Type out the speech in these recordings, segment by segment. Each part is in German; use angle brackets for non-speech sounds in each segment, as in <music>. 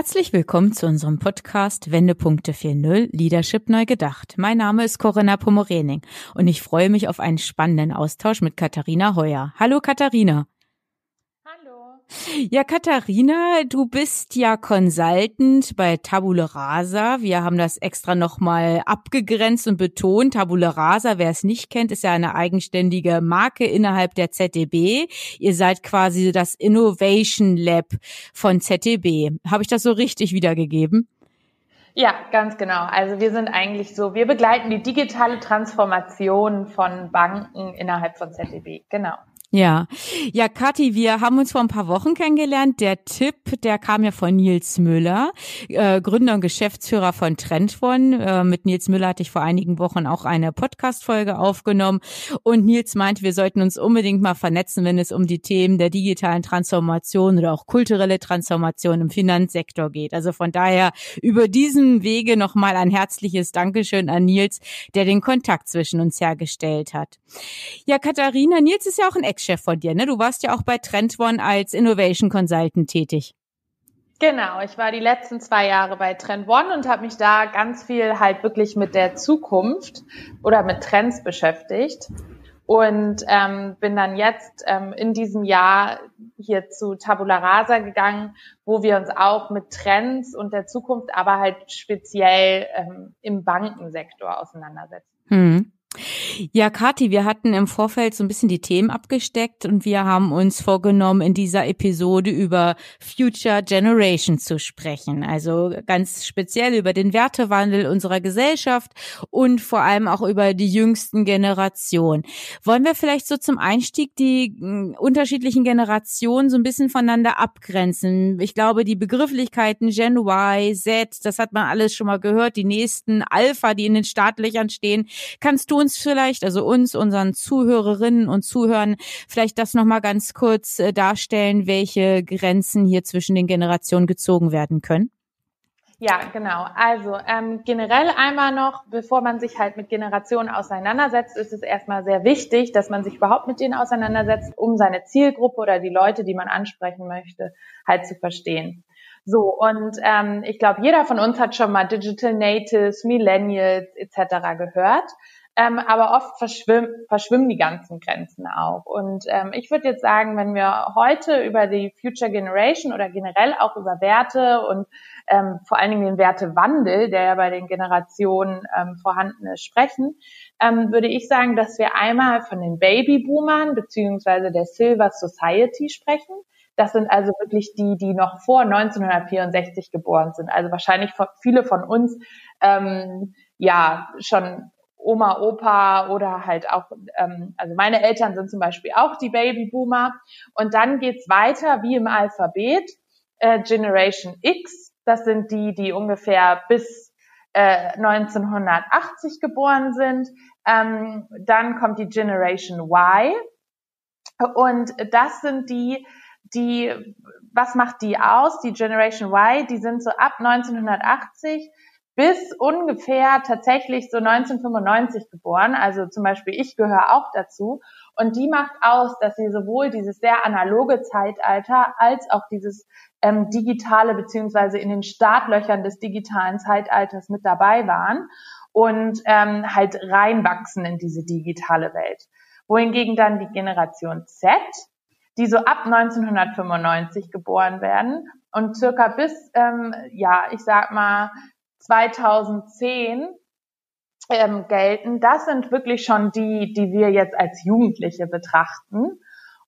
Herzlich willkommen zu unserem Podcast Wendepunkte 4.0 Leadership neu gedacht. Mein Name ist Corinna Pomorening und ich freue mich auf einen spannenden Austausch mit Katharina Heuer. Hallo Katharina. <laughs> Ja, Katharina, du bist ja Consultant bei Tabula Rasa. Wir haben das extra nochmal abgegrenzt und betont. Tabula Rasa, wer es nicht kennt, ist ja eine eigenständige Marke innerhalb der ZDB. Ihr seid quasi das Innovation Lab von ZDB. Habe ich das so richtig wiedergegeben? Ja, ganz genau. Also wir sind eigentlich so, wir begleiten die digitale Transformation von Banken innerhalb von ZDB. Genau. Ja, ja, Kathi, wir haben uns vor ein paar Wochen kennengelernt. Der Tipp, der kam ja von Nils Müller, äh, Gründer und Geschäftsführer von Trendfon. Äh, mit Nils Müller hatte ich vor einigen Wochen auch eine Podcast-Folge aufgenommen. Und Nils meinte, wir sollten uns unbedingt mal vernetzen, wenn es um die Themen der digitalen Transformation oder auch kulturelle Transformation im Finanzsektor geht. Also von daher über diesen Wege nochmal ein herzliches Dankeschön an Nils, der den Kontakt zwischen uns hergestellt hat. Ja, Katharina, Nils ist ja auch ein Ex-Chef von dir, ne? Du warst ja auch bei Trend One als Innovation Consultant tätig. Genau, ich war die letzten zwei Jahre bei Trend One und habe mich da ganz viel halt wirklich mit der Zukunft oder mit Trends beschäftigt und ähm, bin dann jetzt ähm, in diesem Jahr hier zu Tabula Rasa gegangen, wo wir uns auch mit Trends und der Zukunft, aber halt speziell ähm, im Bankensektor auseinandersetzen. Hm. Ja, Kati, wir hatten im Vorfeld so ein bisschen die Themen abgesteckt und wir haben uns vorgenommen, in dieser Episode über Future Generation zu sprechen. Also ganz speziell über den Wertewandel unserer Gesellschaft und vor allem auch über die jüngsten Generationen. Wollen wir vielleicht so zum Einstieg die hm, unterschiedlichen Generationen so ein bisschen voneinander abgrenzen? Ich glaube, die Begrifflichkeiten Gen Y, Z, das hat man alles schon mal gehört, die nächsten Alpha, die in den Startlöchern stehen. Kannst du uns vielleicht, also uns, unseren Zuhörerinnen und Zuhörern, vielleicht das nochmal ganz kurz äh, darstellen, welche Grenzen hier zwischen den Generationen gezogen werden können? Ja, genau. Also ähm, generell einmal noch, bevor man sich halt mit Generationen auseinandersetzt, ist es erstmal sehr wichtig, dass man sich überhaupt mit denen auseinandersetzt, um seine Zielgruppe oder die Leute, die man ansprechen möchte, halt zu verstehen. So, und ähm, ich glaube, jeder von uns hat schon mal Digital Natives, Millennials etc. gehört. Ähm, aber oft verschwimmen, verschwimmen die ganzen Grenzen auch. Und ähm, ich würde jetzt sagen, wenn wir heute über die Future Generation oder generell auch über Werte und ähm, vor allen Dingen den Wertewandel, der ja bei den Generationen ähm, vorhanden ist, sprechen, ähm, würde ich sagen, dass wir einmal von den Babyboomern beziehungsweise der Silver Society sprechen. Das sind also wirklich die, die noch vor 1964 geboren sind. Also wahrscheinlich viele von uns ähm, ja schon Oma, Opa oder halt auch, ähm, also meine Eltern sind zum Beispiel auch die Babyboomer. Und dann geht's weiter wie im Alphabet. Äh, Generation X, das sind die, die ungefähr bis äh, 1980 geboren sind. Ähm, dann kommt die Generation Y. Und das sind die, die, was macht die aus? Die Generation Y, die sind so ab 1980 bis ungefähr tatsächlich so 1995 geboren. Also zum Beispiel ich gehöre auch dazu. Und die macht aus, dass sie sowohl dieses sehr analoge Zeitalter als auch dieses ähm, digitale beziehungsweise in den Startlöchern des digitalen Zeitalters mit dabei waren und ähm, halt reinwachsen in diese digitale Welt. Wohingegen dann die Generation Z, die so ab 1995 geboren werden und circa bis, ähm, ja, ich sag mal 2010 ähm, gelten, das sind wirklich schon die, die wir jetzt als Jugendliche betrachten.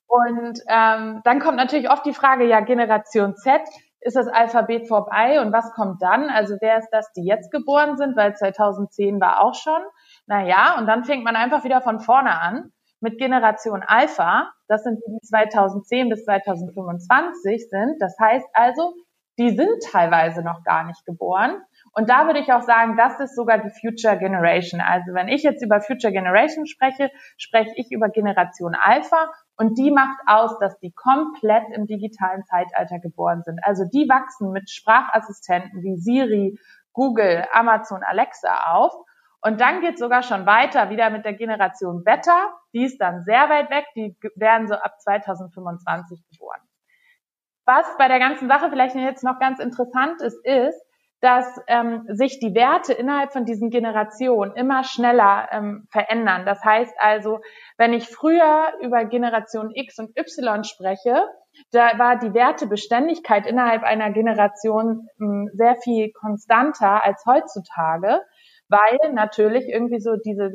Und ähm, dann kommt natürlich oft die Frage, ja, Generation Z, ist das Alphabet vorbei und was kommt dann? Also wer ist das, die jetzt geboren sind, weil 2010 war auch schon. Naja, und dann fängt man einfach wieder von vorne an mit Generation Alpha. Das sind die, die 2010 bis 2025 sind. Das heißt also, die sind teilweise noch gar nicht geboren. Und da würde ich auch sagen, das ist sogar die Future Generation. Also wenn ich jetzt über Future Generation spreche, spreche ich über Generation Alpha und die macht aus, dass die komplett im digitalen Zeitalter geboren sind. Also die wachsen mit Sprachassistenten wie Siri, Google, Amazon, Alexa auf. Und dann geht sogar schon weiter wieder mit der Generation Beta. Die ist dann sehr weit weg. Die werden so ab 2025 geboren. Was bei der ganzen Sache vielleicht jetzt noch ganz interessant ist, ist, dass ähm, sich die Werte innerhalb von diesen Generationen immer schneller ähm, verändern. Das heißt also, wenn ich früher über Generation X und Y spreche, da war die Wertebeständigkeit innerhalb einer Generation ähm, sehr viel konstanter als heutzutage, weil natürlich irgendwie so diese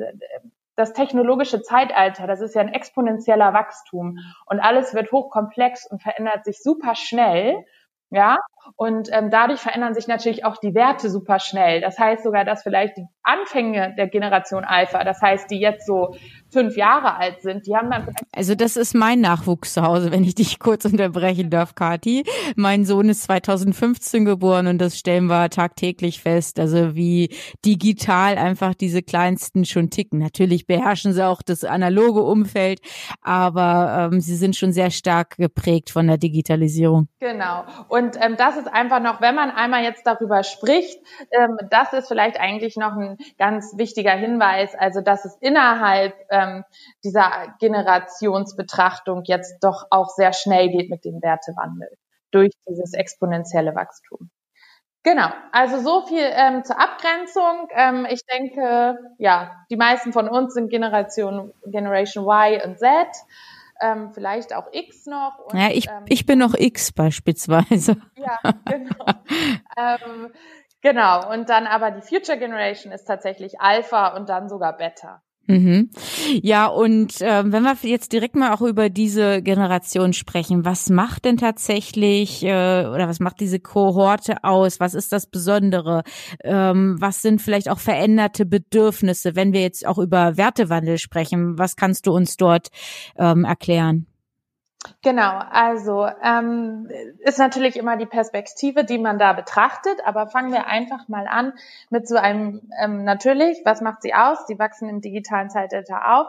das technologische Zeitalter, das ist ja ein exponentieller Wachstum und alles wird hochkomplex und verändert sich super schnell. Ja, und ähm, dadurch verändern sich natürlich auch die Werte super schnell. Das heißt sogar, dass vielleicht die Anfänge der Generation Alpha, das heißt, die jetzt so fünf Jahre alt sind, die haben dann Also das ist mein Nachwuchs zu Hause, wenn ich dich <laughs> kurz unterbrechen darf, Kati. Mein Sohn ist 2015 geboren und das stellen wir tagtäglich fest. Also wie digital einfach diese Kleinsten schon ticken. Natürlich beherrschen sie auch das analoge Umfeld, aber ähm, sie sind schon sehr stark geprägt von der Digitalisierung. Genau. Und ähm, das ist einfach noch, wenn man einmal jetzt darüber spricht, ähm, das ist vielleicht eigentlich noch ein ganz wichtiger Hinweis, also dass es innerhalb ähm, dieser Generationsbetrachtung jetzt doch auch sehr schnell geht mit dem Wertewandel durch dieses exponentielle Wachstum. Genau, also so viel ähm, zur Abgrenzung. Ähm, ich denke, ja, die meisten von uns sind Generation, Generation Y und Z ähm, vielleicht auch X noch. Und, ja, ich, ähm, ich bin noch X beispielsweise. Ja, genau. ähm, genau. Und dann aber die Future Generation ist tatsächlich Alpha und dann sogar Beta. Mhm. Ja, und äh, wenn wir jetzt direkt mal auch über diese Generation sprechen, was macht denn tatsächlich äh, oder was macht diese Kohorte aus? Was ist das Besondere? Ähm, was sind vielleicht auch veränderte Bedürfnisse, wenn wir jetzt auch über Wertewandel sprechen? Was kannst du uns dort ähm, erklären? Genau, also ähm, ist natürlich immer die Perspektive, die man da betrachtet, aber fangen wir einfach mal an mit so einem, ähm, natürlich, was macht sie aus? Sie wachsen im digitalen Zeitalter auf.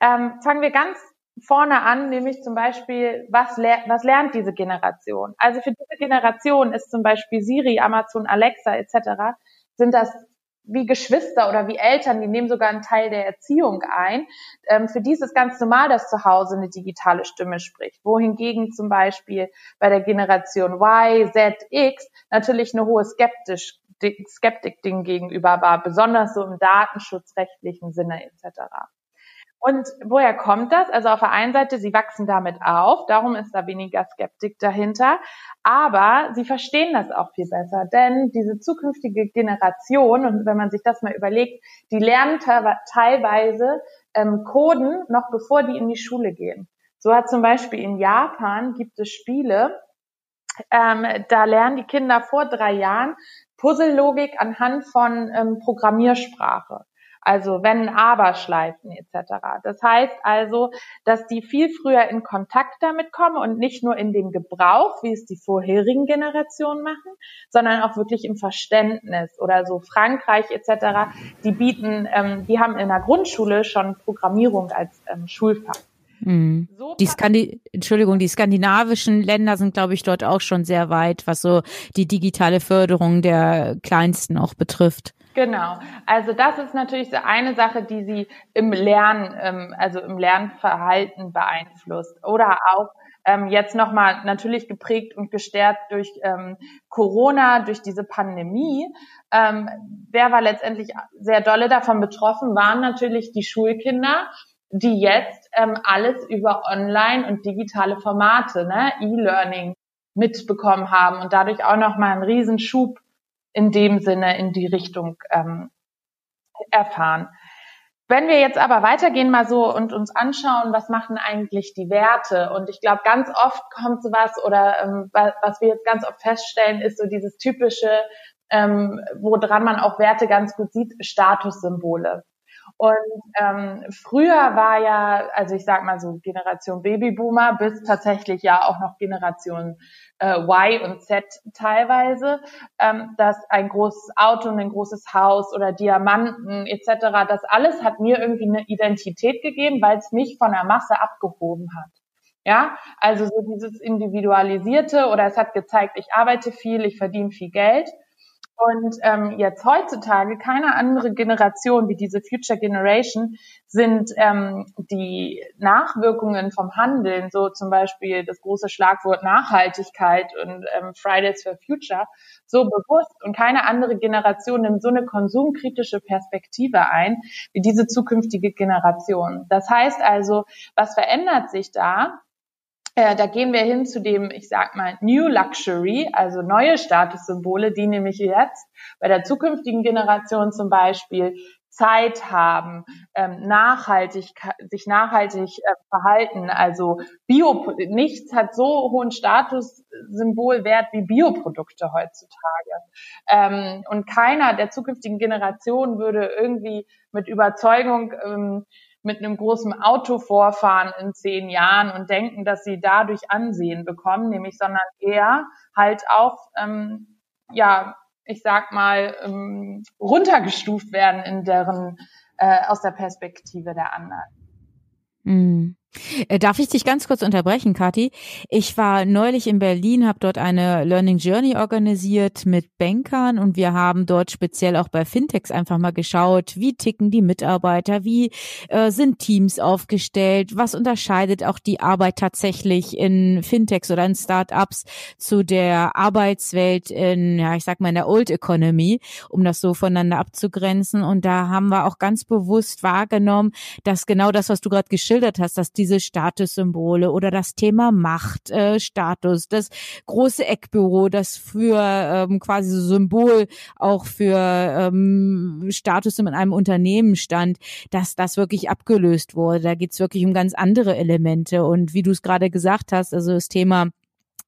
Ähm, fangen wir ganz vorne an, nämlich zum Beispiel, was, ler was lernt diese Generation? Also für diese Generation ist zum Beispiel Siri, Amazon, Alexa etc. sind das wie Geschwister oder wie Eltern, die nehmen sogar einen Teil der Erziehung ein. Ähm, für die ist es ganz normal, dass zu Hause eine digitale Stimme spricht. Wohingegen zum Beispiel bei der Generation Y, Z, X natürlich eine hohe Skeptisch, Skeptik Ding gegenüber war, besonders so im datenschutzrechtlichen Sinne etc. Und woher kommt das? Also auf der einen Seite, sie wachsen damit auf, darum ist da weniger Skeptik dahinter, aber sie verstehen das auch viel besser, denn diese zukünftige Generation, und wenn man sich das mal überlegt, die lernen teilweise ähm, Coden noch bevor die in die Schule gehen. So hat zum Beispiel in Japan gibt es Spiele, ähm, da lernen die Kinder vor drei Jahren Puzzlelogik anhand von ähm, Programmiersprache also wenn, aber Schleifen etc. Das heißt also, dass die viel früher in Kontakt damit kommen und nicht nur in dem Gebrauch, wie es die vorherigen Generationen machen, sondern auch wirklich im Verständnis oder so Frankreich etc. Die bieten, ähm, die haben in der Grundschule schon Programmierung als ähm, Schulfach. Mhm. So die Skandi Entschuldigung, die skandinavischen Länder sind, glaube ich, dort auch schon sehr weit, was so die digitale Förderung der Kleinsten auch betrifft. Genau. Also das ist natürlich so eine Sache, die sie im Lernen, ähm, also im Lernverhalten beeinflusst. Oder auch ähm, jetzt nochmal natürlich geprägt und gestärkt durch ähm, Corona, durch diese Pandemie. Ähm, wer war letztendlich sehr dolle davon betroffen, waren natürlich die Schulkinder, die jetzt ähm, alles über Online und digitale Formate, ne, E-Learning mitbekommen haben und dadurch auch nochmal einen Riesenschub in dem Sinne in die Richtung ähm, erfahren. Wenn wir jetzt aber weitergehen mal so und uns anschauen, was machen eigentlich die Werte? Und ich glaube, ganz oft kommt sowas oder ähm, was wir jetzt ganz oft feststellen, ist so dieses typische, ähm, woran man auch Werte ganz gut sieht, Statussymbole. Und ähm, früher war ja, also ich sag mal so Generation Babyboomer bis tatsächlich ja auch noch Generation äh, Y und Z teilweise, ähm, dass ein großes Auto und ein großes Haus oder Diamanten etc., das alles hat mir irgendwie eine Identität gegeben, weil es mich von der Masse abgehoben hat. Ja, also so dieses individualisierte oder es hat gezeigt, ich arbeite viel, ich verdiene viel Geld. Und ähm, jetzt heutzutage keine andere Generation wie diese Future Generation sind ähm, die Nachwirkungen vom Handeln, so zum Beispiel das große Schlagwort Nachhaltigkeit und ähm, Fridays for Future, so bewusst. Und keine andere Generation nimmt so eine konsumkritische Perspektive ein wie diese zukünftige Generation. Das heißt also, was verändert sich da? Äh, da gehen wir hin zu dem, ich sag mal, New Luxury, also neue Statussymbole, die nämlich jetzt bei der zukünftigen Generation zum Beispiel Zeit haben, ähm, nachhaltig, sich nachhaltig äh, verhalten. Also Bio, nichts hat so hohen Statussymbolwert wie Bioprodukte heutzutage. Ähm, und keiner der zukünftigen Generationen würde irgendwie mit Überzeugung ähm, mit einem großen Auto vorfahren in zehn Jahren und denken, dass sie dadurch Ansehen bekommen, nämlich, sondern eher halt auch, ähm, ja, ich sag mal, ähm, runtergestuft werden in deren, äh, aus der Perspektive der anderen. Mhm. Äh, darf ich dich ganz kurz unterbrechen, Kathi? Ich war neulich in Berlin, habe dort eine Learning Journey organisiert mit Bankern und wir haben dort speziell auch bei Fintechs einfach mal geschaut, wie ticken die Mitarbeiter, wie äh, sind Teams aufgestellt, was unterscheidet auch die Arbeit tatsächlich in Fintechs oder in Startups zu der Arbeitswelt in, ja, ich sag mal in der Old Economy, um das so voneinander abzugrenzen. Und da haben wir auch ganz bewusst wahrgenommen, dass genau das, was du gerade geschildert hast, dass die diese Statussymbole oder das Thema Macht, äh, Status, das große Eckbüro, das für ähm, quasi so Symbol auch für ähm, Status in einem Unternehmen stand, dass das wirklich abgelöst wurde. Da geht's wirklich um ganz andere Elemente. Und wie du es gerade gesagt hast, also das Thema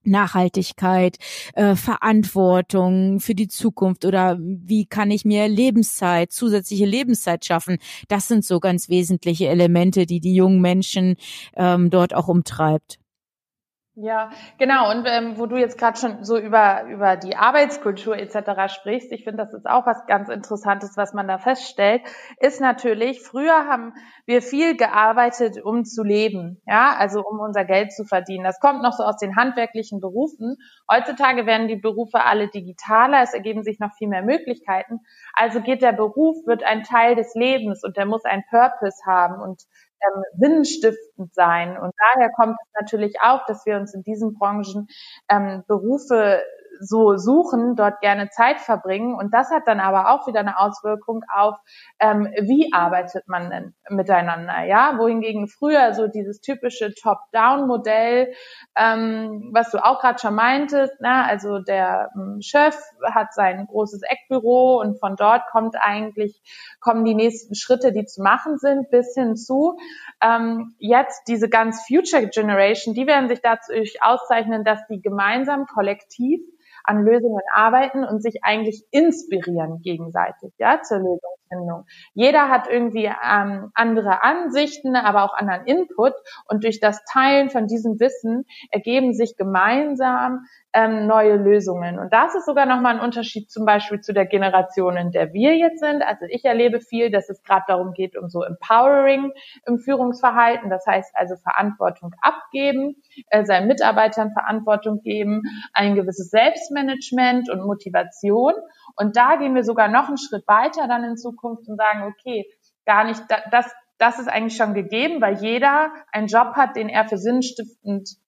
Nachhaltigkeit, äh, Verantwortung für die Zukunft oder wie kann ich mir Lebenszeit, zusätzliche Lebenszeit schaffen? Das sind so ganz wesentliche Elemente, die die jungen Menschen ähm, dort auch umtreibt. Ja, genau. Und ähm, wo du jetzt gerade schon so über über die Arbeitskultur etc. sprichst, ich finde, das ist auch was ganz Interessantes, was man da feststellt, ist natürlich: Früher haben wir viel gearbeitet, um zu leben, ja, also um unser Geld zu verdienen. Das kommt noch so aus den handwerklichen Berufen. Heutzutage werden die Berufe alle digitaler, es ergeben sich noch viel mehr Möglichkeiten. Also geht der Beruf wird ein Teil des Lebens und der muss ein Purpose haben und ähm, sinnstiftend sein. Und daher kommt es natürlich auch, dass wir uns in diesen Branchen ähm, Berufe so suchen, dort gerne Zeit verbringen. Und das hat dann aber auch wieder eine Auswirkung auf, ähm, wie arbeitet man denn miteinander, ja? Wohingegen früher so dieses typische Top-Down-Modell, ähm, was du auch gerade schon meintest, ne? also der ähm, Chef hat sein großes Eckbüro und von dort kommt eigentlich, kommen die nächsten Schritte, die zu machen sind, bis hin zu ähm, jetzt diese ganz Future Generation, die werden sich dadurch auszeichnen, dass die gemeinsam kollektiv an Lösungen arbeiten und sich eigentlich inspirieren gegenseitig, ja, zur Lösungsfindung. Jeder hat irgendwie ähm, andere Ansichten, aber auch anderen Input und durch das Teilen von diesem Wissen ergeben sich gemeinsam ähm, neue Lösungen. Und das ist sogar nochmal ein Unterschied zum Beispiel zu der Generation, in der wir jetzt sind. Also ich erlebe viel, dass es gerade darum geht, um so Empowering im Führungsverhalten. Das heißt also Verantwortung abgeben, äh, seinen Mitarbeitern Verantwortung geben, ein gewisses Selbstmanagement und Motivation. Und da gehen wir sogar noch einen Schritt weiter dann in Zukunft und sagen, okay, gar nicht, das, das ist eigentlich schon gegeben, weil jeder einen Job hat, den er für sinnstiftend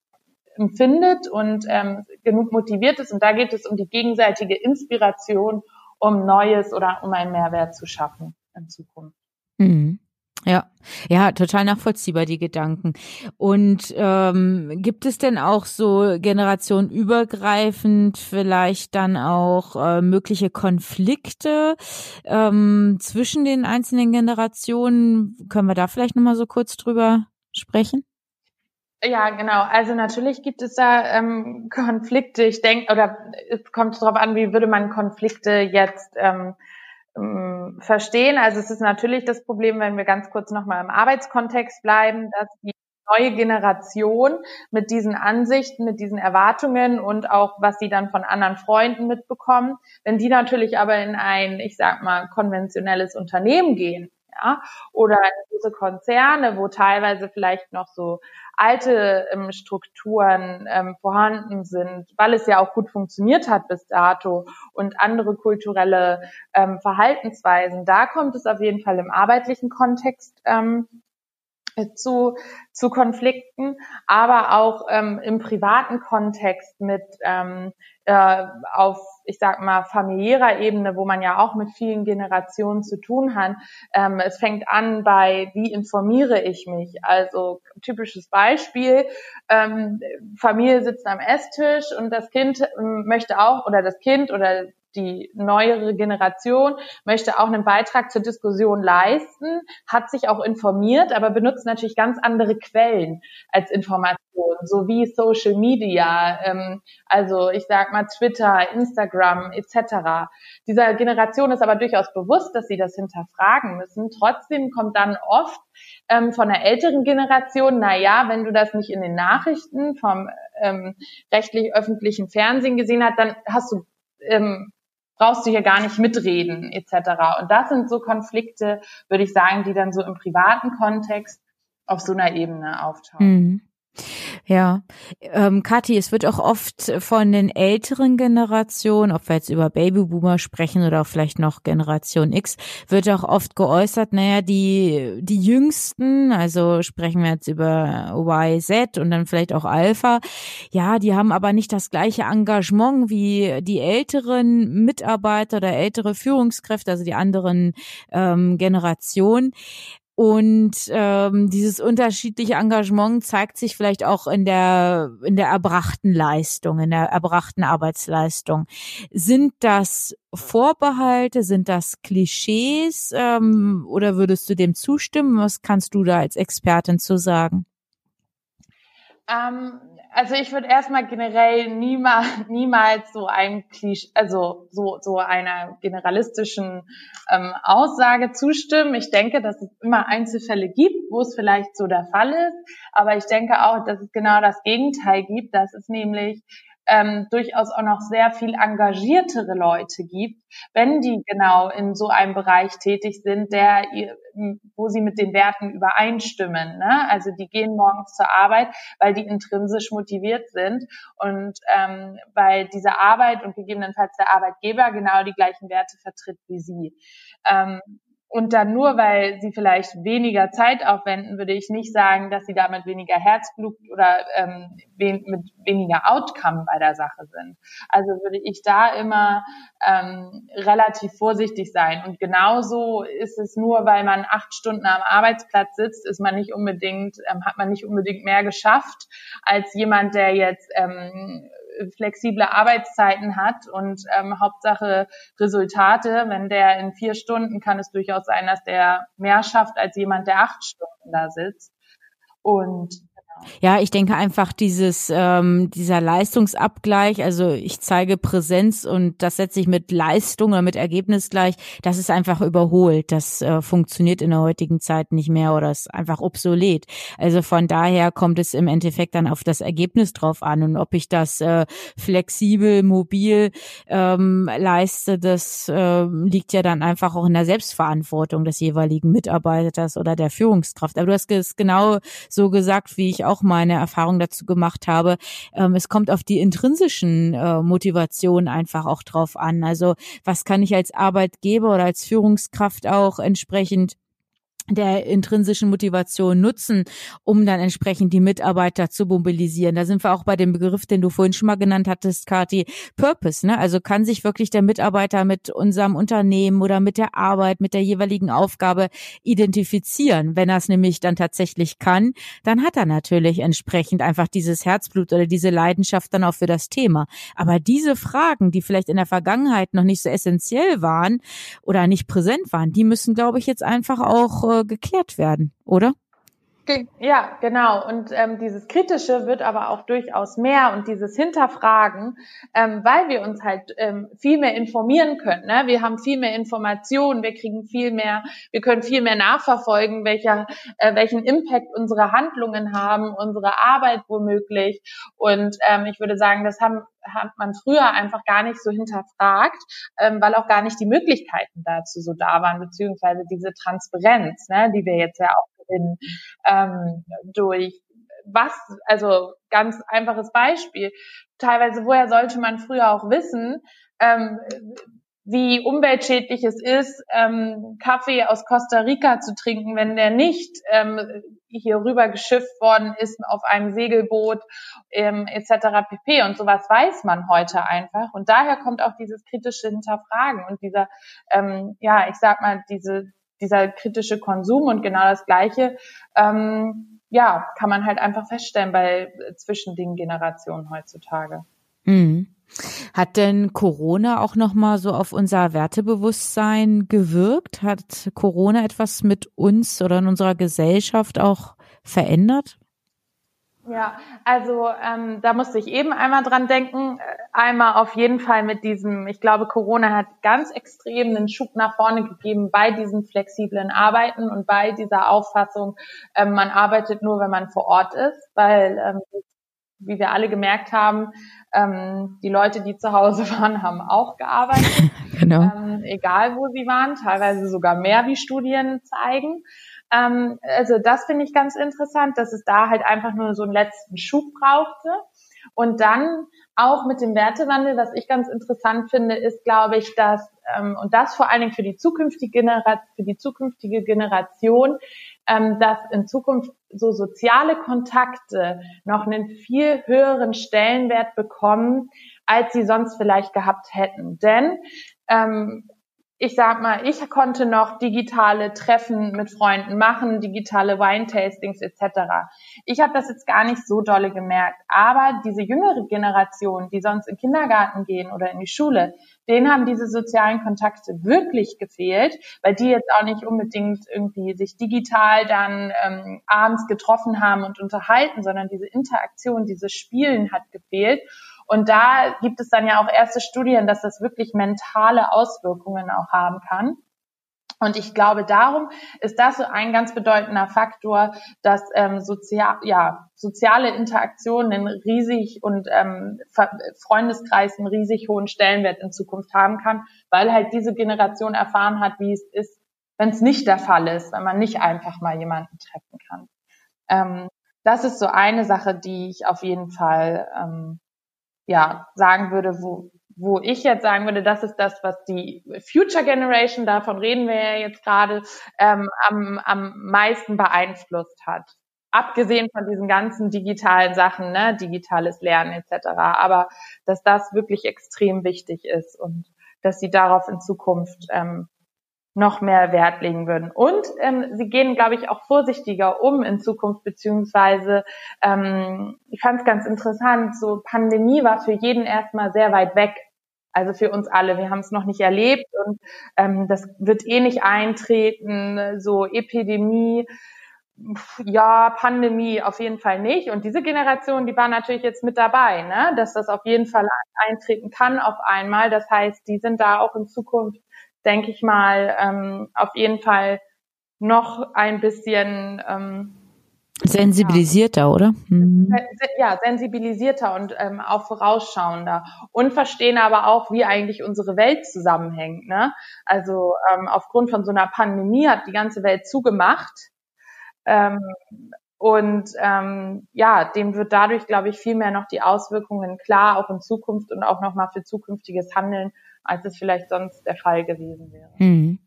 empfindet und ähm, genug motiviert ist. Und da geht es um die gegenseitige Inspiration, um Neues oder um einen Mehrwert zu schaffen in Zukunft. Mhm. Ja, ja, total nachvollziehbar die Gedanken. Und ähm, gibt es denn auch so generationenübergreifend vielleicht dann auch äh, mögliche Konflikte ähm, zwischen den einzelnen Generationen? Können wir da vielleicht nochmal so kurz drüber sprechen? Ja, genau. Also natürlich gibt es da ähm, Konflikte. Ich denke, oder es kommt darauf an, wie würde man Konflikte jetzt ähm, ähm, verstehen. Also es ist natürlich das Problem, wenn wir ganz kurz nochmal im Arbeitskontext bleiben, dass die neue Generation mit diesen Ansichten, mit diesen Erwartungen und auch was sie dann von anderen Freunden mitbekommen, wenn die natürlich aber in ein, ich sag mal, konventionelles Unternehmen gehen, ja, oder in große Konzerne, wo teilweise vielleicht noch so alte ähm, Strukturen ähm, vorhanden sind, weil es ja auch gut funktioniert hat bis dato und andere kulturelle ähm, Verhaltensweisen. Da kommt es auf jeden Fall im arbeitlichen Kontext ähm, zu, zu Konflikten, aber auch ähm, im privaten Kontext mit ähm, äh, auf ich sag mal, familiärer Ebene, wo man ja auch mit vielen Generationen zu tun hat. Ähm, es fängt an bei, wie informiere ich mich? Also typisches Beispiel, ähm, Familie sitzt am Esstisch und das Kind ähm, möchte auch, oder das Kind oder die neuere Generation möchte auch einen Beitrag zur Diskussion leisten, hat sich auch informiert, aber benutzt natürlich ganz andere Quellen als Information, so wie Social Media, ähm, also ich sag mal Twitter, Instagram etc. Dieser Generation ist aber durchaus bewusst, dass sie das hinterfragen müssen. Trotzdem kommt dann oft ähm, von der älteren Generation, na ja, wenn du das nicht in den Nachrichten vom ähm, rechtlich-öffentlichen Fernsehen gesehen hast, dann hast du ähm, brauchst du hier gar nicht mitreden etc. Und das sind so Konflikte, würde ich sagen, die dann so im privaten Kontext auf so einer Ebene auftauchen. Mhm. Ja, ähm, Kathi, es wird auch oft von den älteren Generationen, ob wir jetzt über Babyboomer sprechen oder vielleicht noch Generation X, wird auch oft geäußert, naja, die, die Jüngsten, also sprechen wir jetzt über Y, Z und dann vielleicht auch Alpha, ja, die haben aber nicht das gleiche Engagement wie die älteren Mitarbeiter oder ältere Führungskräfte, also die anderen ähm, Generationen. Und ähm, dieses unterschiedliche Engagement zeigt sich vielleicht auch in der in der erbrachten Leistung, in der erbrachten Arbeitsleistung. Sind das Vorbehalte, sind das Klischees ähm, oder würdest du dem zustimmen? Was kannst du da als Expertin zu sagen? Ähm, also ich würde erstmal generell niemals, niemals so einem Klisch, also so, so einer generalistischen ähm, Aussage zustimmen. Ich denke, dass es immer Einzelfälle gibt, wo es vielleicht so der Fall ist. Aber ich denke auch, dass es genau das Gegenteil gibt, dass es nämlich ähm, durchaus auch noch sehr viel engagiertere Leute gibt, wenn die genau in so einem Bereich tätig sind, der, wo sie mit den Werten übereinstimmen. Ne? Also die gehen morgens zur Arbeit, weil die intrinsisch motiviert sind und ähm, weil diese Arbeit und gegebenenfalls der Arbeitgeber genau die gleichen Werte vertritt wie sie. Ähm, und dann nur, weil sie vielleicht weniger Zeit aufwenden, würde ich nicht sagen, dass sie damit weniger Herzblut oder ähm, wen, mit weniger Outcome bei der Sache sind. Also würde ich da immer ähm, relativ vorsichtig sein. Und genauso ist es nur, weil man acht Stunden am Arbeitsplatz sitzt, ist man nicht unbedingt, ähm, hat man nicht unbedingt mehr geschafft als jemand, der jetzt ähm, flexible Arbeitszeiten hat und ähm, Hauptsache Resultate. Wenn der in vier Stunden kann es durchaus sein, dass der mehr schafft als jemand, der acht Stunden da sitzt. Und ja, ich denke einfach dieses ähm, dieser Leistungsabgleich, also ich zeige Präsenz und das setze ich mit Leistung oder mit Ergebnis gleich, das ist einfach überholt. Das äh, funktioniert in der heutigen Zeit nicht mehr oder ist einfach obsolet. Also von daher kommt es im Endeffekt dann auf das Ergebnis drauf an und ob ich das äh, flexibel, mobil ähm, leiste, das äh, liegt ja dann einfach auch in der Selbstverantwortung des jeweiligen Mitarbeiters oder der Führungskraft. Aber du hast es genau so gesagt, wie ich auch auch meine Erfahrung dazu gemacht habe. Ähm, es kommt auf die intrinsischen äh, Motivationen einfach auch drauf an. Also was kann ich als Arbeitgeber oder als Führungskraft auch entsprechend der intrinsischen Motivation nutzen, um dann entsprechend die Mitarbeiter zu mobilisieren. Da sind wir auch bei dem Begriff, den du vorhin schon mal genannt hattest, Kati, Purpose. Ne? Also kann sich wirklich der Mitarbeiter mit unserem Unternehmen oder mit der Arbeit, mit der jeweiligen Aufgabe identifizieren. Wenn er es nämlich dann tatsächlich kann, dann hat er natürlich entsprechend einfach dieses Herzblut oder diese Leidenschaft dann auch für das Thema. Aber diese Fragen, die vielleicht in der Vergangenheit noch nicht so essentiell waren oder nicht präsent waren, die müssen, glaube ich, jetzt einfach auch äh, geklärt werden, oder? Ja, genau. Und ähm, dieses Kritische wird aber auch durchaus mehr und dieses Hinterfragen, ähm, weil wir uns halt ähm, viel mehr informieren können. Ne? Wir haben viel mehr Informationen, wir kriegen viel mehr, wir können viel mehr nachverfolgen, welcher, äh, welchen Impact unsere Handlungen haben, unsere Arbeit womöglich. Und ähm, ich würde sagen, das haben hat man früher einfach gar nicht so hinterfragt, ähm, weil auch gar nicht die Möglichkeiten dazu so da waren, beziehungsweise diese Transparenz, ne, die wir jetzt ja auch gewinnen, ähm, durch was, also ganz einfaches Beispiel. Teilweise, woher sollte man früher auch wissen, ähm, wie umweltschädlich es ist, ähm, Kaffee aus Costa Rica zu trinken, wenn der nicht ähm, hier rüber geschifft worden ist auf einem Segelboot ähm, etc. pp. Und sowas weiß man heute einfach. Und daher kommt auch dieses kritische Hinterfragen und dieser, ähm, ja, ich sag mal, diese, dieser kritische Konsum und genau das Gleiche. Ähm, ja, kann man halt einfach feststellen bei zwischen den Generationen heutzutage. Mhm. Hat denn Corona auch noch mal so auf unser Wertebewusstsein gewirkt? Hat Corona etwas mit uns oder in unserer Gesellschaft auch verändert? Ja, also ähm, da musste ich eben einmal dran denken. Einmal auf jeden Fall mit diesem, ich glaube, Corona hat ganz extrem einen Schub nach vorne gegeben bei diesem flexiblen Arbeiten und bei dieser Auffassung, ähm, man arbeitet nur, wenn man vor Ort ist, weil ähm, wie wir alle gemerkt haben, ähm, die Leute, die zu Hause <laughs> waren, haben auch gearbeitet. <laughs> genau. Ähm, egal wo sie waren, teilweise sogar mehr, wie Studien zeigen. Ähm, also das finde ich ganz interessant, dass es da halt einfach nur so einen letzten Schub brauchte. Und dann auch mit dem Wertewandel, was ich ganz interessant finde, ist, glaube ich, dass, ähm, und das vor allen Dingen für die zukünftige, Genera für die zukünftige Generation, ähm, dass in Zukunft so soziale Kontakte noch einen viel höheren Stellenwert bekommen, als sie sonst vielleicht gehabt hätten. Denn ähm, ich sag mal, ich konnte noch digitale Treffen mit Freunden machen, digitale Wine-Tastings etc. Ich habe das jetzt gar nicht so dolle gemerkt, aber diese jüngere Generation, die sonst in den Kindergarten gehen oder in die Schule, denen haben diese sozialen Kontakte wirklich gefehlt, weil die jetzt auch nicht unbedingt irgendwie sich digital dann ähm, abends getroffen haben und unterhalten, sondern diese Interaktion, dieses Spielen hat gefehlt. Und da gibt es dann ja auch erste Studien, dass das wirklich mentale Auswirkungen auch haben kann. Und ich glaube, darum ist das so ein ganz bedeutender Faktor, dass ähm, sozial, ja, soziale Interaktionen einen riesig und ähm, Freundeskreis einen riesig hohen Stellenwert in Zukunft haben kann, weil halt diese Generation erfahren hat, wie es ist, wenn es nicht der Fall ist, wenn man nicht einfach mal jemanden treffen kann. Ähm, das ist so eine Sache, die ich auf jeden Fall ähm, ja, sagen würde, wo, wo ich jetzt sagen würde, das ist das, was die Future Generation, davon reden wir ja jetzt gerade, ähm, am, am meisten beeinflusst hat. Abgesehen von diesen ganzen digitalen Sachen, ne, digitales Lernen etc. Aber dass das wirklich extrem wichtig ist und dass sie darauf in Zukunft ähm, noch mehr Wert legen würden. Und ähm, sie gehen, glaube ich, auch vorsichtiger um in Zukunft, beziehungsweise ähm, ich fand es ganz interessant, so Pandemie war für jeden erstmal sehr weit weg. Also für uns alle. Wir haben es noch nicht erlebt und ähm, das wird eh nicht eintreten, so Epidemie. Ja, Pandemie auf jeden Fall nicht. Und diese Generation, die war natürlich jetzt mit dabei, ne? dass das auf jeden Fall eintreten kann auf einmal. Das heißt, die sind da auch in Zukunft denke ich mal, ähm, auf jeden Fall noch ein bisschen ähm, sensibilisierter, ja. oder? Mhm. Ja, sensibilisierter und ähm, auch vorausschauender und verstehen aber auch, wie eigentlich unsere Welt zusammenhängt. Ne? Also ähm, aufgrund von so einer Pandemie hat die ganze Welt zugemacht. Ähm, und ähm, ja, dem wird dadurch, glaube ich, viel mehr noch die Auswirkungen klar, auch in Zukunft und auch nochmal für zukünftiges Handeln als es vielleicht sonst der Fall gewesen wäre. Hm.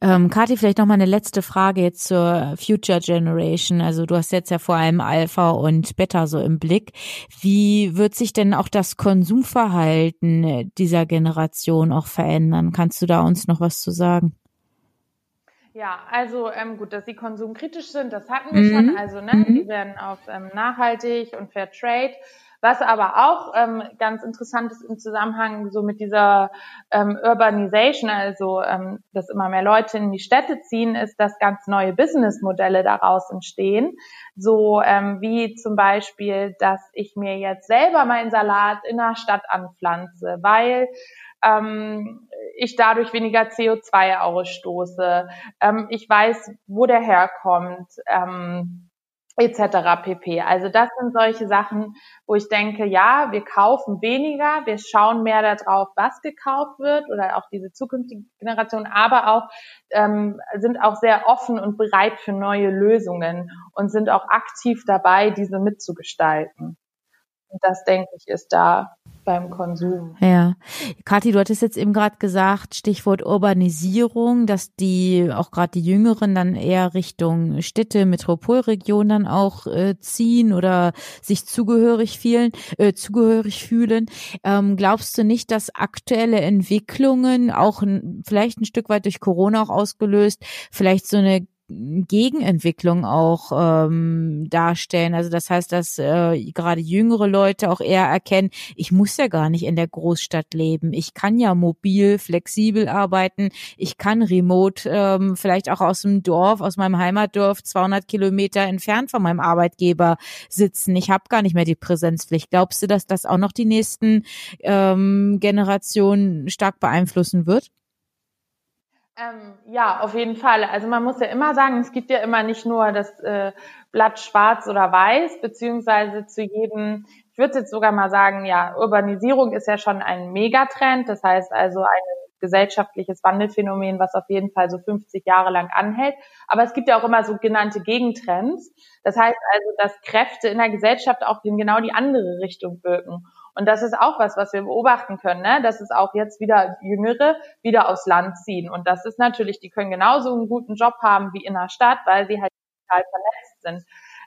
Ähm, Kathi, vielleicht noch mal eine letzte Frage jetzt zur Future Generation. Also du hast jetzt ja vor allem Alpha und Beta so im Blick. Wie wird sich denn auch das Konsumverhalten dieser Generation auch verändern? Kannst du da uns noch was zu sagen? Ja, also ähm, gut, dass sie konsumkritisch sind, das hatten wir mhm. schon. Also ne, mhm. die werden auf ähm, nachhaltig und Fair Trade Was aber auch ähm, ganz interessant ist im Zusammenhang so mit dieser ähm, Urbanization, also ähm, dass immer mehr Leute in die Städte ziehen, ist, dass ganz neue Businessmodelle daraus entstehen. So ähm, wie zum Beispiel, dass ich mir jetzt selber meinen Salat in der Stadt anpflanze, weil ähm, ich dadurch weniger CO2 ausstoße. Ähm, ich weiß, wo der herkommt. Ähm, etc. pp. Also das sind solche Sachen, wo ich denke, ja, wir kaufen weniger, wir schauen mehr darauf, was gekauft wird oder auch diese zukünftige Generation, aber auch ähm, sind auch sehr offen und bereit für neue Lösungen und sind auch aktiv dabei, diese mitzugestalten. Und das, denke ich, ist da beim Konsum. Ja. Kathi, du hattest jetzt eben gerade gesagt, Stichwort Urbanisierung, dass die, auch gerade die Jüngeren dann eher Richtung Städte, Metropolregionen dann auch äh, ziehen oder sich zugehörig fühlen. Äh, zugehörig fühlen. Ähm, glaubst du nicht, dass aktuelle Entwicklungen, auch vielleicht ein Stück weit durch Corona auch ausgelöst, vielleicht so eine Gegenentwicklung auch ähm, darstellen. Also das heißt, dass äh, gerade jüngere Leute auch eher erkennen, ich muss ja gar nicht in der Großstadt leben. Ich kann ja mobil, flexibel arbeiten. Ich kann remote ähm, vielleicht auch aus dem Dorf, aus meinem Heimatdorf, 200 Kilometer entfernt von meinem Arbeitgeber sitzen. Ich habe gar nicht mehr die Präsenzpflicht. Glaubst du, dass das auch noch die nächsten ähm, Generationen stark beeinflussen wird? Ähm, ja, auf jeden Fall. Also man muss ja immer sagen, es gibt ja immer nicht nur das äh, Blatt schwarz oder weiß, beziehungsweise zu jedem, ich würde jetzt sogar mal sagen, ja, Urbanisierung ist ja schon ein Megatrend. Das heißt also ein gesellschaftliches Wandelphänomen, was auf jeden Fall so 50 Jahre lang anhält. Aber es gibt ja auch immer sogenannte Gegentrends. Das heißt also, dass Kräfte in der Gesellschaft auch in genau die andere Richtung wirken. Und das ist auch was, was wir beobachten können, ne? dass es auch jetzt wieder Jüngere wieder aufs Land ziehen. Und das ist natürlich, die können genauso einen guten Job haben wie in der Stadt, weil sie halt total vernetzt sind.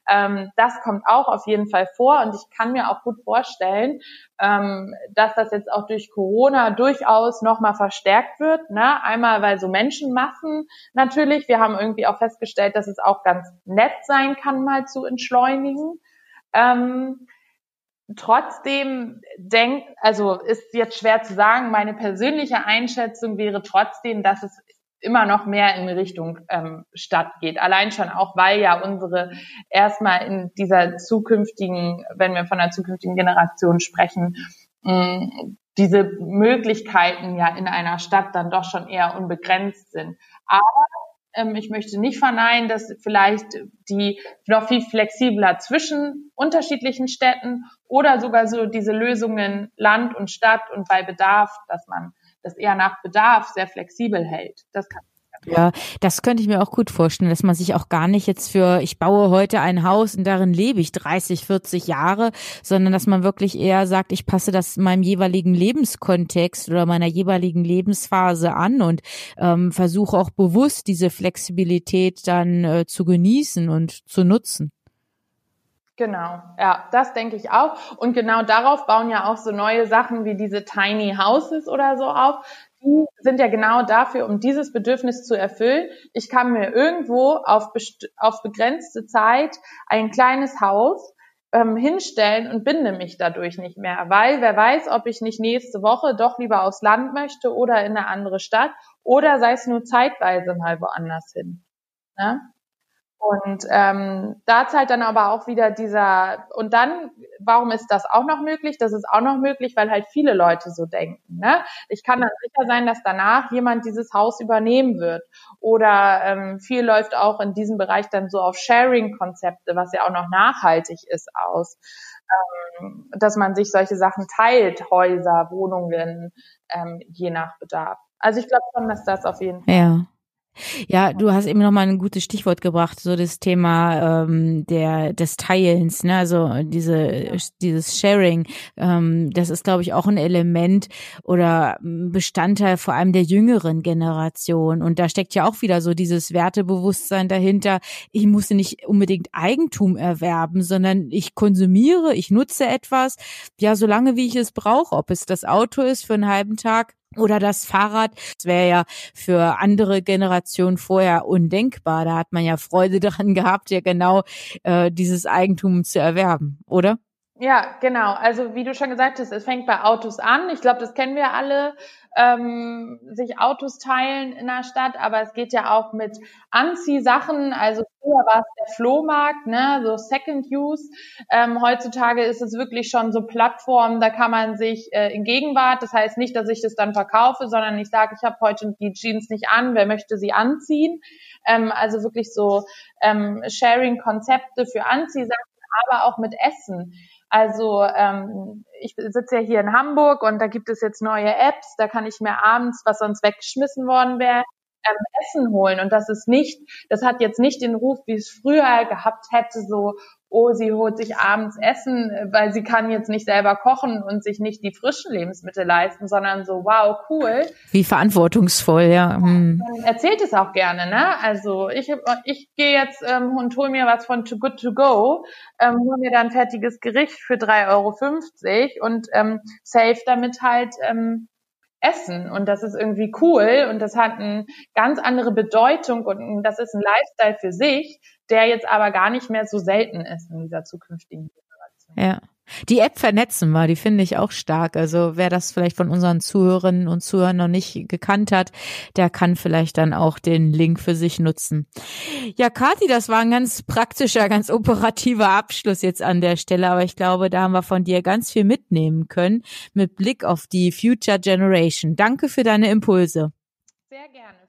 Ähm, das kommt auch auf jeden Fall vor und ich kann mir auch gut vorstellen, ähm, dass das jetzt auch durch Corona durchaus nochmal verstärkt wird. Ne? Einmal, weil so Menschenmassen natürlich, wir haben irgendwie auch festgestellt, dass es auch ganz nett sein kann, mal zu entschleunigen. Ähm, trotzdem denkt, also ist jetzt schwer zu sagen, meine persönliche Einschätzung wäre trotzdem, dass es immer noch mehr in Richtung ähm, Stadt geht. Allein schon auch, weil ja unsere erstmal in dieser zukünftigen, wenn wir von einer zukünftigen Generation sprechen, mh, diese Möglichkeiten ja in einer Stadt dann doch schon eher unbegrenzt sind. Aber ich möchte nicht verneinen, dass vielleicht die noch viel flexibler zwischen unterschiedlichen Städten oder sogar so diese Lösungen Land und Stadt und bei Bedarf, dass man das eher nach Bedarf sehr flexibel hält. Das kann ja, das könnte ich mir auch gut vorstellen, dass man sich auch gar nicht jetzt für, ich baue heute ein Haus und darin lebe ich 30, 40 Jahre, sondern dass man wirklich eher sagt, ich passe das meinem jeweiligen Lebenskontext oder meiner jeweiligen Lebensphase an und ähm, versuche auch bewusst diese Flexibilität dann äh, zu genießen und zu nutzen. Genau, ja, das denke ich auch. Und genau darauf bauen ja auch so neue Sachen wie diese Tiny Houses oder so auf, die sind ja genau dafür, um dieses Bedürfnis zu erfüllen. Ich kann mir irgendwo auf, auf begrenzte Zeit ein kleines Haus ähm, hinstellen und binde mich dadurch nicht mehr, weil wer weiß, ob ich nicht nächste Woche doch lieber aufs Land möchte oder in eine andere Stadt oder sei es nur zeitweise mal woanders hin. Ne? Und ähm, da zahlt dann aber auch wieder dieser, und dann, warum ist das auch noch möglich? Das ist auch noch möglich, weil halt viele Leute so denken. Ne? Ich kann dann sicher sein, dass danach jemand dieses Haus übernehmen wird. Oder ähm, viel läuft auch in diesem Bereich dann so auf Sharing-Konzepte, was ja auch noch nachhaltig ist, aus. Ähm, dass man sich solche Sachen teilt, Häuser, Wohnungen, ähm, je nach Bedarf. Also ich glaube schon, dass das auf jeden Fall. Ja. Ja, du hast eben noch mal ein gutes Stichwort gebracht, so das Thema ähm, der des Teilens, ne? Also diese dieses Sharing, ähm, das ist, glaube ich, auch ein Element oder Bestandteil vor allem der jüngeren Generation. Und da steckt ja auch wieder so dieses Wertebewusstsein dahinter. Ich muss nicht unbedingt Eigentum erwerben, sondern ich konsumiere, ich nutze etwas, ja, solange wie ich es brauche, ob es das Auto ist für einen halben Tag oder das Fahrrad. Das wäre ja für andere Generationen vorher undenkbar. Da hat man ja Freude <laughs> daran gehabt, ja genau äh, dieses Eigentum zu erwerben, oder? Ja, genau. Also wie du schon gesagt hast, es fängt bei Autos an. Ich glaube, das kennen wir alle, ähm, sich Autos teilen in der Stadt, aber es geht ja auch mit Anziehsachen. Also früher war es der Flohmarkt, ne, so Second Use. Ähm, heutzutage ist es wirklich schon so Plattformen, da kann man sich äh, in Gegenwart, das heißt nicht, dass ich das dann verkaufe, sondern ich sage, ich habe heute die Jeans nicht an, wer möchte sie anziehen? Ähm, also wirklich so ähm, Sharing-Konzepte für Anziehsachen, aber auch mit Essen. Also ähm, ich sitze ja hier in Hamburg und da gibt es jetzt neue Apps, da kann ich mir abends, was sonst weggeschmissen worden wäre, ähm, Essen holen. Und das ist nicht, das hat jetzt nicht den Ruf, wie es früher gehabt hätte, so, oh, sie holt sich abends Essen, weil sie kann jetzt nicht selber kochen und sich nicht die frischen Lebensmittel leisten, sondern so, wow, cool. Wie verantwortungsvoll, ja. Hm. Erzählt es auch gerne, ne? Also ich, ich gehe jetzt ähm, und hol mir was von Too Good To Go, ähm, hol mir dann fertiges Gericht für 3,50 Euro und ähm, save damit halt ähm, Essen und das ist irgendwie cool und das hat eine ganz andere Bedeutung und das ist ein Lifestyle für sich, der jetzt aber gar nicht mehr so selten ist in dieser zukünftigen Generation. Ja. Die App vernetzen wir, die finde ich auch stark. Also wer das vielleicht von unseren Zuhörerinnen und Zuhörern noch nicht gekannt hat, der kann vielleicht dann auch den Link für sich nutzen. Ja, Kathi, das war ein ganz praktischer, ganz operativer Abschluss jetzt an der Stelle, aber ich glaube, da haben wir von dir ganz viel mitnehmen können mit Blick auf die Future Generation. Danke für deine Impulse. Sehr gerne.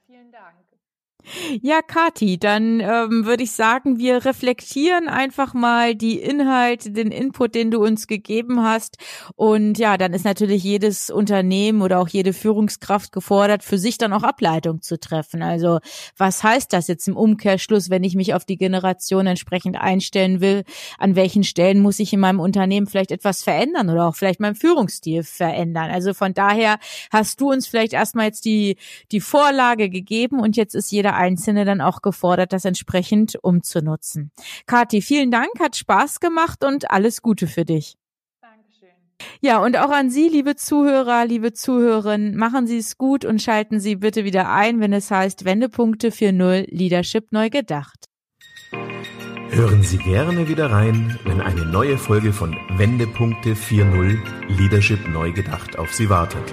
Ja, Kati, dann ähm, würde ich sagen, wir reflektieren einfach mal die Inhalte, den Input, den du uns gegeben hast. Und ja, dann ist natürlich jedes Unternehmen oder auch jede Führungskraft gefordert, für sich dann auch Ableitung zu treffen. Also was heißt das jetzt im Umkehrschluss, wenn ich mich auf die Generation entsprechend einstellen will? An welchen Stellen muss ich in meinem Unternehmen vielleicht etwas verändern oder auch vielleicht meinen Führungsstil verändern? Also von daher hast du uns vielleicht erstmal jetzt die, die Vorlage gegeben und jetzt ist jeder Einzelne dann auch gefordert, das entsprechend umzunutzen. Kathi, vielen Dank, hat Spaß gemacht und alles Gute für dich. Dankeschön. Ja, und auch an Sie, liebe Zuhörer, liebe Zuhörerinnen, machen Sie es gut und schalten Sie bitte wieder ein, wenn es heißt Wendepunkte 4.0 Leadership neu gedacht. Hören Sie gerne wieder rein, wenn eine neue Folge von Wendepunkte 4.0 Leadership neu gedacht auf Sie wartet.